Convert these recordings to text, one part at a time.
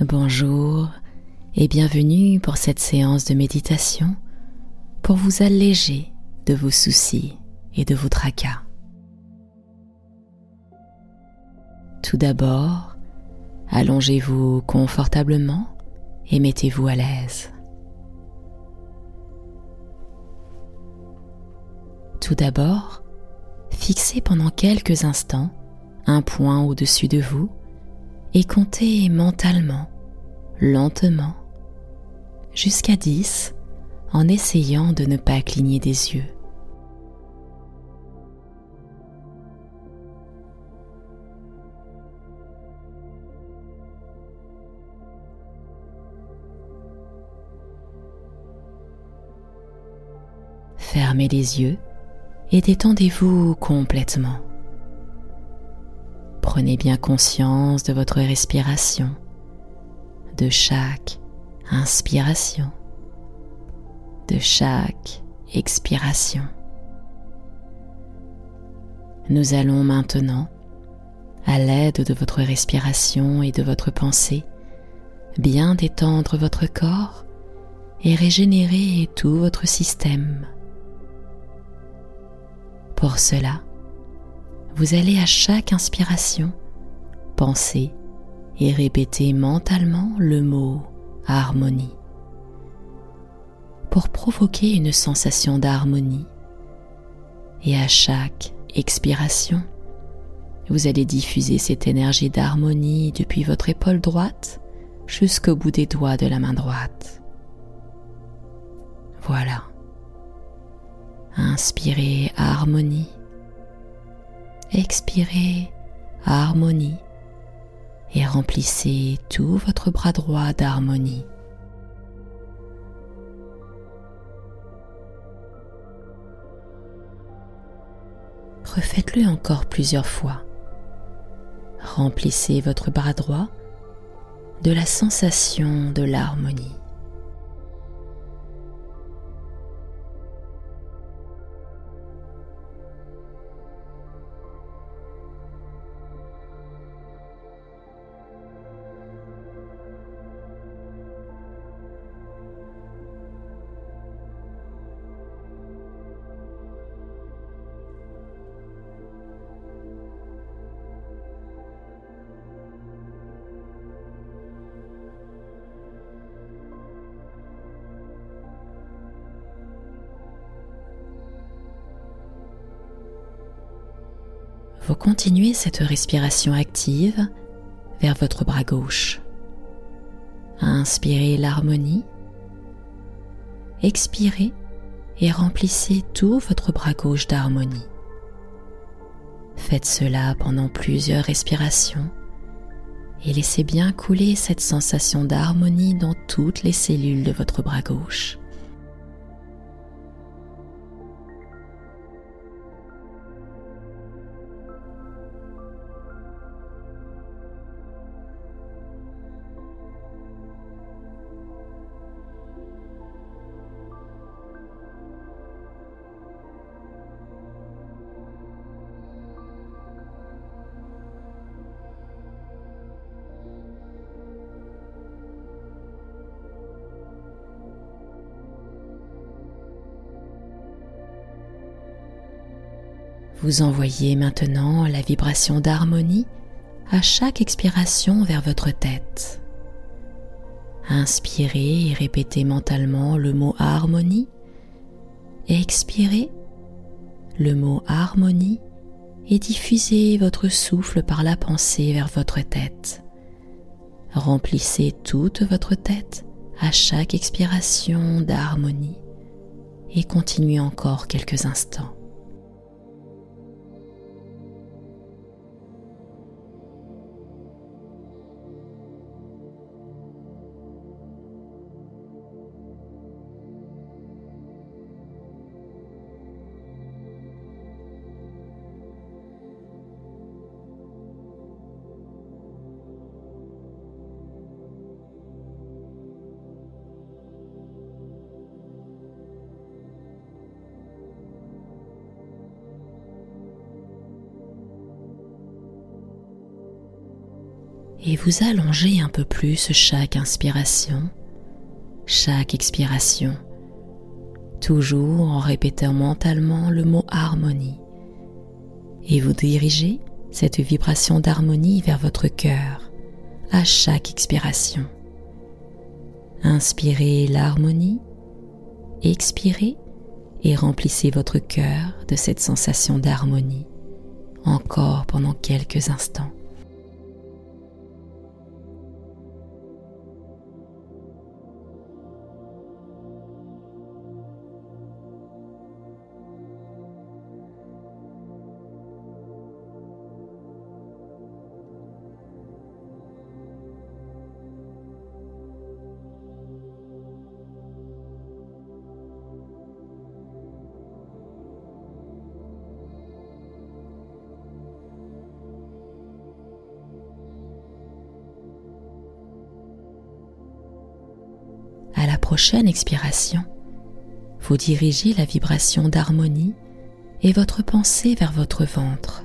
Bonjour et bienvenue pour cette séance de méditation pour vous alléger de vos soucis et de vos tracas. Tout d'abord, allongez-vous confortablement et mettez-vous à l'aise. Tout d'abord, fixez pendant quelques instants un point au-dessus de vous et comptez mentalement, lentement, jusqu'à 10 en essayant de ne pas cligner des yeux. Fermez les yeux et détendez-vous complètement. Prenez bien conscience de votre respiration, de chaque inspiration, de chaque expiration. Nous allons maintenant, à l'aide de votre respiration et de votre pensée, bien détendre votre corps et régénérer tout votre système. Pour cela, vous allez à chaque inspiration penser et répéter mentalement le mot harmonie pour provoquer une sensation d'harmonie. Et à chaque expiration, vous allez diffuser cette énergie d'harmonie depuis votre épaule droite jusqu'au bout des doigts de la main droite. Voilà. Inspirez harmonie expirez harmonie et remplissez tout votre bras droit d'harmonie. Refaites-le encore plusieurs fois. Remplissez votre bras droit de la sensation de l'harmonie. Continuez cette respiration active vers votre bras gauche. Inspirez l'harmonie, expirez et remplissez tout votre bras gauche d'harmonie. Faites cela pendant plusieurs respirations et laissez bien couler cette sensation d'harmonie dans toutes les cellules de votre bras gauche. Vous envoyez maintenant la vibration d'harmonie à chaque expiration vers votre tête. Inspirez et répétez mentalement le mot harmonie. Expirez le mot harmonie et diffusez votre souffle par la pensée vers votre tête. Remplissez toute votre tête à chaque expiration d'harmonie et continuez encore quelques instants. Et vous allongez un peu plus chaque inspiration, chaque expiration, toujours en répétant mentalement le mot harmonie. Et vous dirigez cette vibration d'harmonie vers votre cœur à chaque expiration. Inspirez l'harmonie, expirez et remplissez votre cœur de cette sensation d'harmonie encore pendant quelques instants. Prochaine expiration, vous dirigez la vibration d'harmonie et votre pensée vers votre ventre.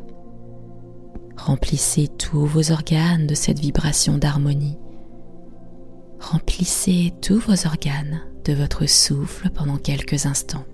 Remplissez tous vos organes de cette vibration d'harmonie. Remplissez tous vos organes de votre souffle pendant quelques instants.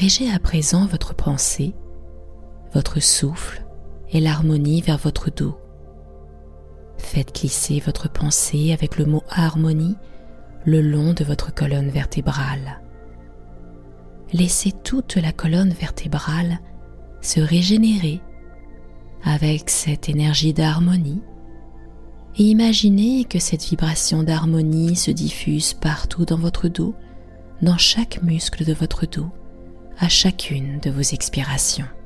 Dirigez à présent votre pensée, votre souffle et l'harmonie vers votre dos. Faites glisser votre pensée avec le mot harmonie le long de votre colonne vertébrale. Laissez toute la colonne vertébrale se régénérer avec cette énergie d'harmonie et imaginez que cette vibration d'harmonie se diffuse partout dans votre dos, dans chaque muscle de votre dos à chacune de vos expirations.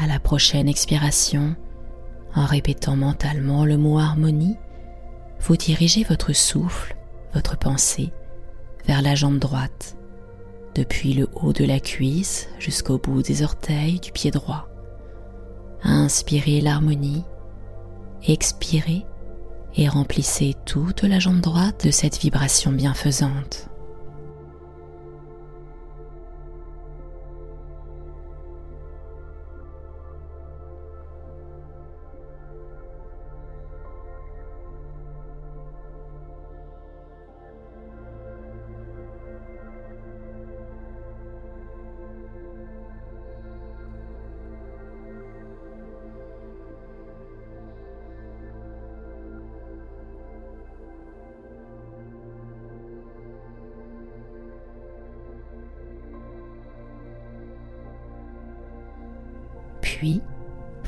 À la prochaine expiration, en répétant mentalement le mot harmonie, vous dirigez votre souffle, votre pensée, vers la jambe droite, depuis le haut de la cuisse jusqu'au bout des orteils du pied droit. Inspirez l'harmonie, expirez et remplissez toute la jambe droite de cette vibration bienfaisante.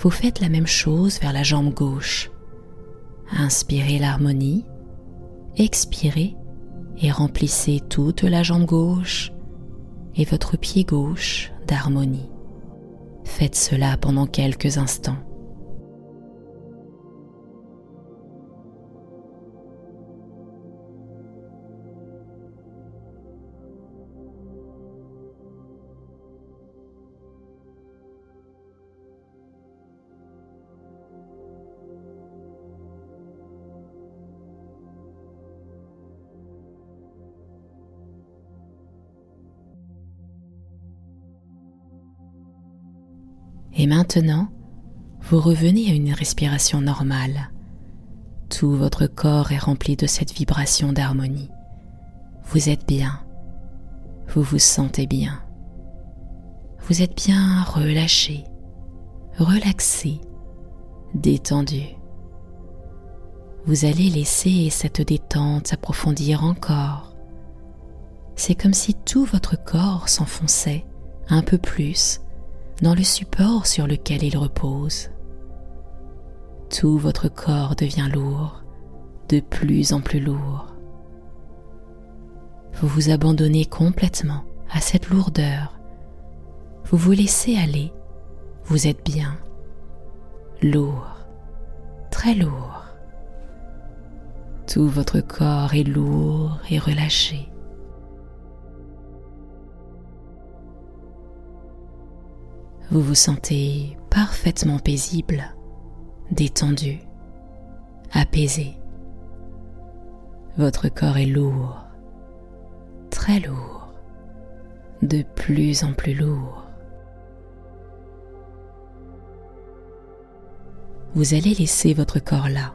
Vous faites la même chose vers la jambe gauche. Inspirez l'harmonie, expirez et remplissez toute la jambe gauche et votre pied gauche d'harmonie. Faites cela pendant quelques instants. Maintenant, vous revenez à une respiration normale. Tout votre corps est rempli de cette vibration d'harmonie. Vous êtes bien. Vous vous sentez bien. Vous êtes bien relâché, relaxé, détendu. Vous allez laisser cette détente s'approfondir encore. C'est comme si tout votre corps s'enfonçait un peu plus dans le support sur lequel il repose. Tout votre corps devient lourd, de plus en plus lourd. Vous vous abandonnez complètement à cette lourdeur. Vous vous laissez aller. Vous êtes bien. Lourd, très lourd. Tout votre corps est lourd et relâché. Vous vous sentez parfaitement paisible, détendu, apaisé. Votre corps est lourd, très lourd, de plus en plus lourd. Vous allez laisser votre corps là,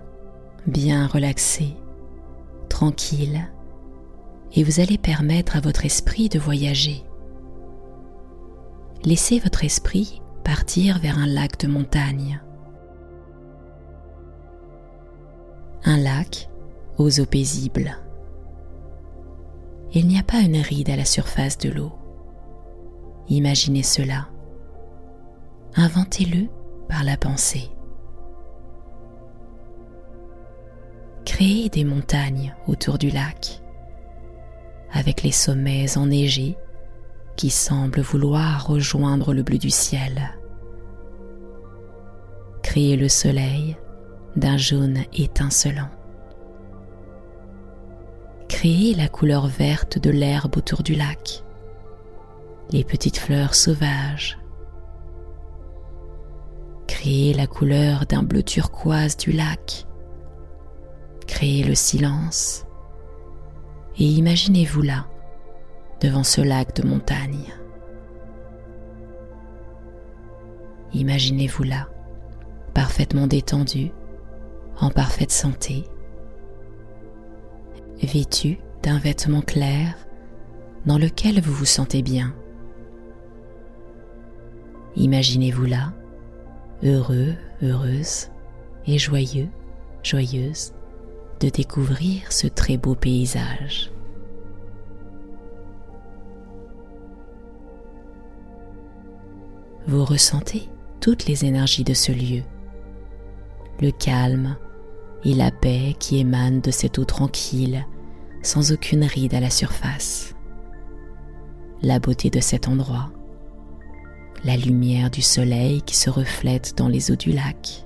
bien relaxé, tranquille, et vous allez permettre à votre esprit de voyager laissez votre esprit partir vers un lac de montagne. Un lac aux eaux paisibles. Il n'y a pas une ride à la surface de l'eau. Imaginez cela. Inventez-le par la pensée. Créez des montagnes autour du lac, avec les sommets enneigés qui semble vouloir rejoindre le bleu du ciel. Créez le soleil d'un jaune étincelant. Créez la couleur verte de l'herbe autour du lac, les petites fleurs sauvages. Créez la couleur d'un bleu turquoise du lac. Créez le silence et imaginez-vous là devant ce lac de montagne. Imaginez-vous là, parfaitement détendu, en parfaite santé, vêtu d'un vêtement clair dans lequel vous vous sentez bien. Imaginez-vous là, heureux, heureuse et joyeux, joyeuse de découvrir ce très beau paysage. Vous ressentez toutes les énergies de ce lieu, le calme et la paix qui émanent de cette eau tranquille, sans aucune ride à la surface, la beauté de cet endroit, la lumière du soleil qui se reflète dans les eaux du lac,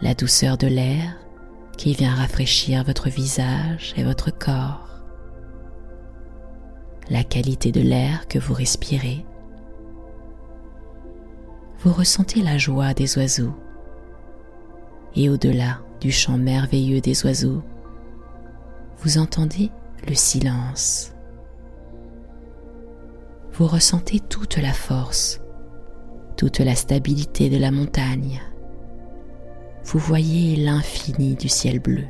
la douceur de l'air qui vient rafraîchir votre visage et votre corps, la qualité de l'air que vous respirez, vous ressentez la joie des oiseaux. Et au-delà du chant merveilleux des oiseaux, vous entendez le silence. Vous ressentez toute la force, toute la stabilité de la montagne. Vous voyez l'infini du ciel bleu.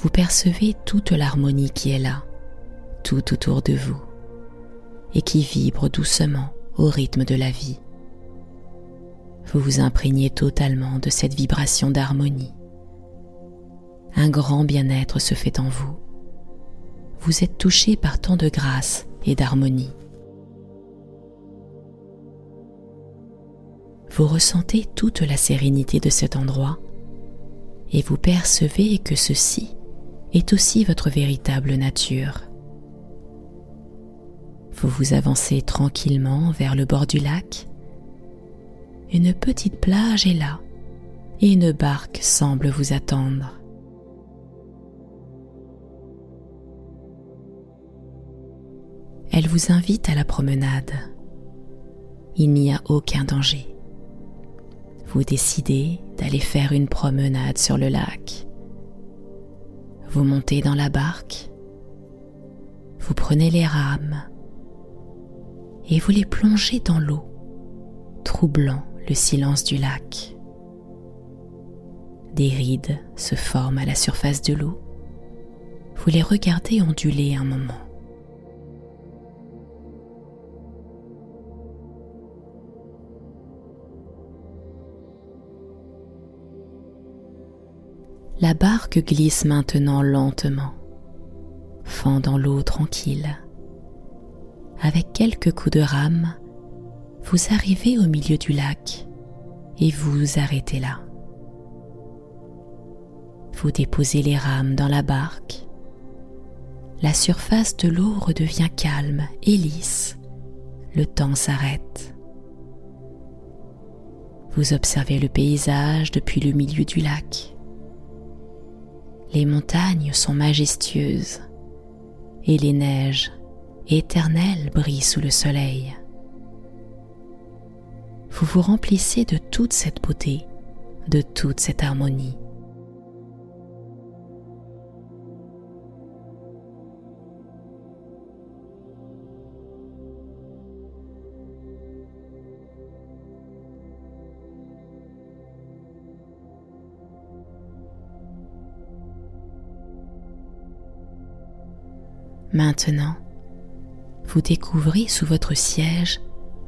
Vous percevez toute l'harmonie qui est là, tout autour de vous et qui vibre doucement au rythme de la vie. Vous vous imprégnez totalement de cette vibration d'harmonie. Un grand bien-être se fait en vous. Vous êtes touché par tant de grâce et d'harmonie. Vous ressentez toute la sérénité de cet endroit et vous percevez que ceci est aussi votre véritable nature. Vous vous avancez tranquillement vers le bord du lac. Une petite plage est là et une barque semble vous attendre. Elle vous invite à la promenade. Il n'y a aucun danger. Vous décidez d'aller faire une promenade sur le lac. Vous montez dans la barque. Vous prenez les rames et vous les plongez dans l'eau, troublant le silence du lac. Des rides se forment à la surface de l'eau. Vous les regardez onduler un moment. La barque glisse maintenant lentement, fendant l'eau tranquille. Avec quelques coups de rame, vous arrivez au milieu du lac et vous arrêtez là. Vous déposez les rames dans la barque. La surface de l'eau redevient calme et lisse. Le temps s'arrête. Vous observez le paysage depuis le milieu du lac. Les montagnes sont majestueuses et les neiges éternelles brillent sous le soleil. Vous vous remplissez de toute cette beauté, de toute cette harmonie. Maintenant, vous découvrez sous votre siège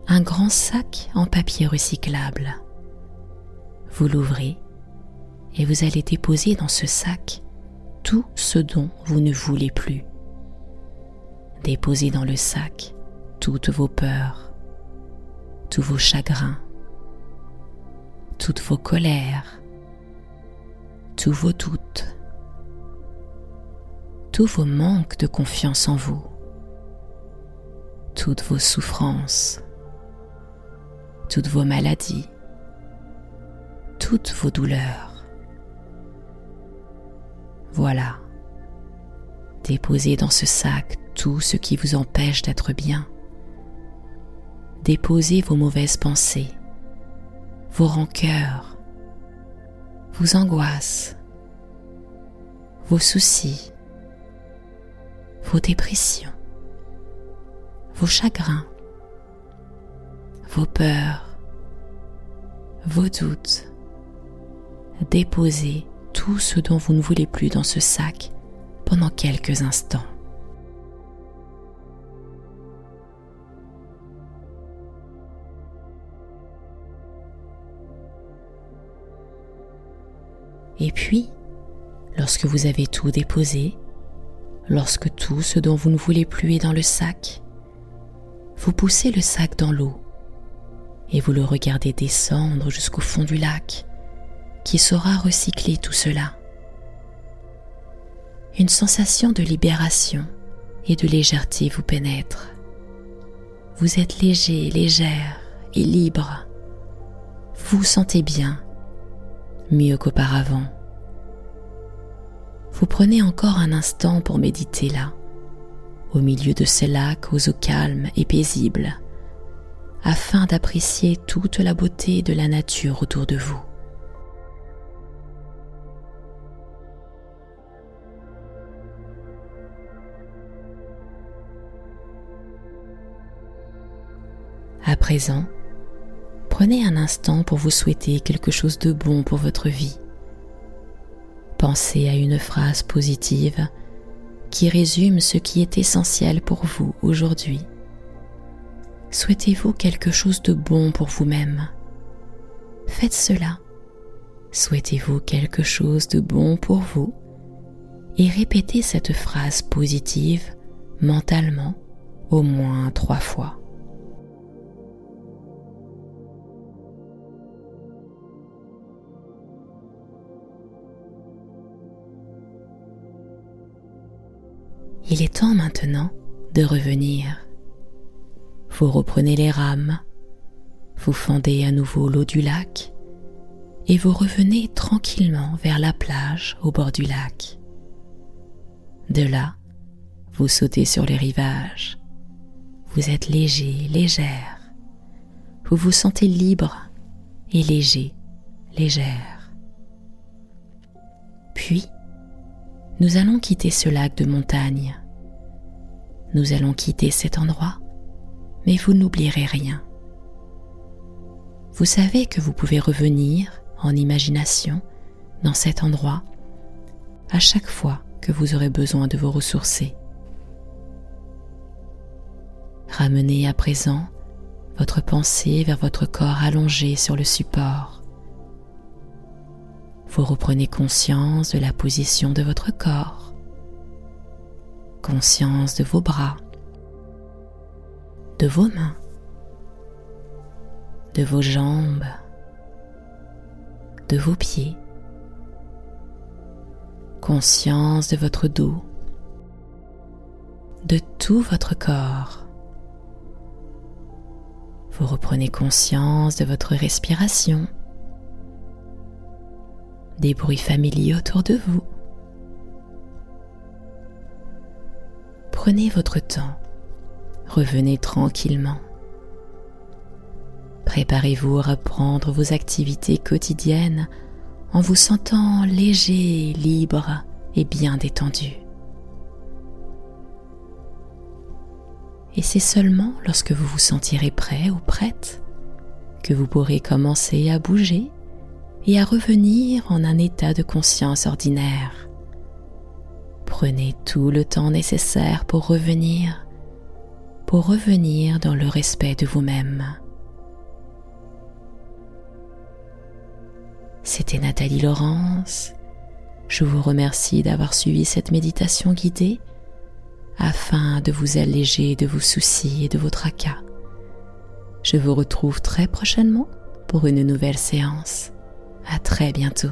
un grand sac en papier recyclable. Vous l'ouvrez et vous allez déposer dans ce sac tout ce dont vous ne voulez plus. Déposez dans le sac toutes vos peurs, tous vos chagrins, toutes vos colères, tous vos doutes, tous vos manques de confiance en vous, toutes vos souffrances, toutes vos maladies, toutes vos douleurs. Voilà. Déposez dans ce sac tout ce qui vous empêche d'être bien. Déposez vos mauvaises pensées, vos rancœurs, vos angoisses, vos soucis, vos dépressions, vos chagrins, vos peurs, vos doutes. Déposez tout ce dont vous ne voulez plus dans ce sac pendant quelques instants. Et puis, lorsque vous avez tout déposé, Lorsque tout ce dont vous ne voulez plus est dans le sac, vous poussez le sac dans l'eau et vous le regardez descendre jusqu'au fond du lac qui saura recycler tout cela. Une sensation de libération et de légèreté vous pénètre. Vous êtes léger, légère et libre. Vous vous sentez bien, mieux qu'auparavant vous prenez encore un instant pour méditer là, au milieu de ces lacs aux eaux calmes et paisibles, afin d'apprécier toute la beauté de la nature autour de vous. À présent, prenez un instant pour vous souhaiter quelque chose de bon pour votre vie Pensez à une phrase positive qui résume ce qui est essentiel pour vous aujourd'hui. Souhaitez-vous quelque chose de bon pour vous-même? Faites cela. Souhaitez-vous quelque chose de bon pour vous? Et répétez cette phrase positive mentalement au moins trois fois. Il est temps maintenant de revenir. Vous reprenez les rames, vous fendez à nouveau l'eau du lac et vous revenez tranquillement vers la plage au bord du lac. De là, vous sautez sur les rivages. Vous êtes léger, légère. Vous vous sentez libre et léger, légère. Puis, nous allons quitter ce lac de montagne. Nous allons quitter cet endroit, mais vous n'oublierez rien. Vous savez que vous pouvez revenir en imagination dans cet endroit à chaque fois que vous aurez besoin de vous ressourcer. Ramenez à présent votre pensée vers votre corps allongé sur le support. Vous reprenez conscience de la position de votre corps, conscience de vos bras, de vos mains, de vos jambes, de vos pieds, conscience de votre dos, de tout votre corps. Vous reprenez conscience de votre respiration, des bruits familiers autour de vous. Prenez votre temps, revenez tranquillement. Préparez-vous à reprendre vos activités quotidiennes en vous sentant léger, libre et bien détendu. Et c'est seulement lorsque vous vous sentirez prêt ou prête que vous pourrez commencer à bouger et à revenir en un état de conscience ordinaire. Prenez tout le temps nécessaire pour revenir, pour revenir dans le respect de vous-même. C'était Nathalie Laurence. Je vous remercie d'avoir suivi cette méditation guidée afin de vous alléger de vos soucis et de vos tracas. Je vous retrouve très prochainement pour une nouvelle séance. À très bientôt.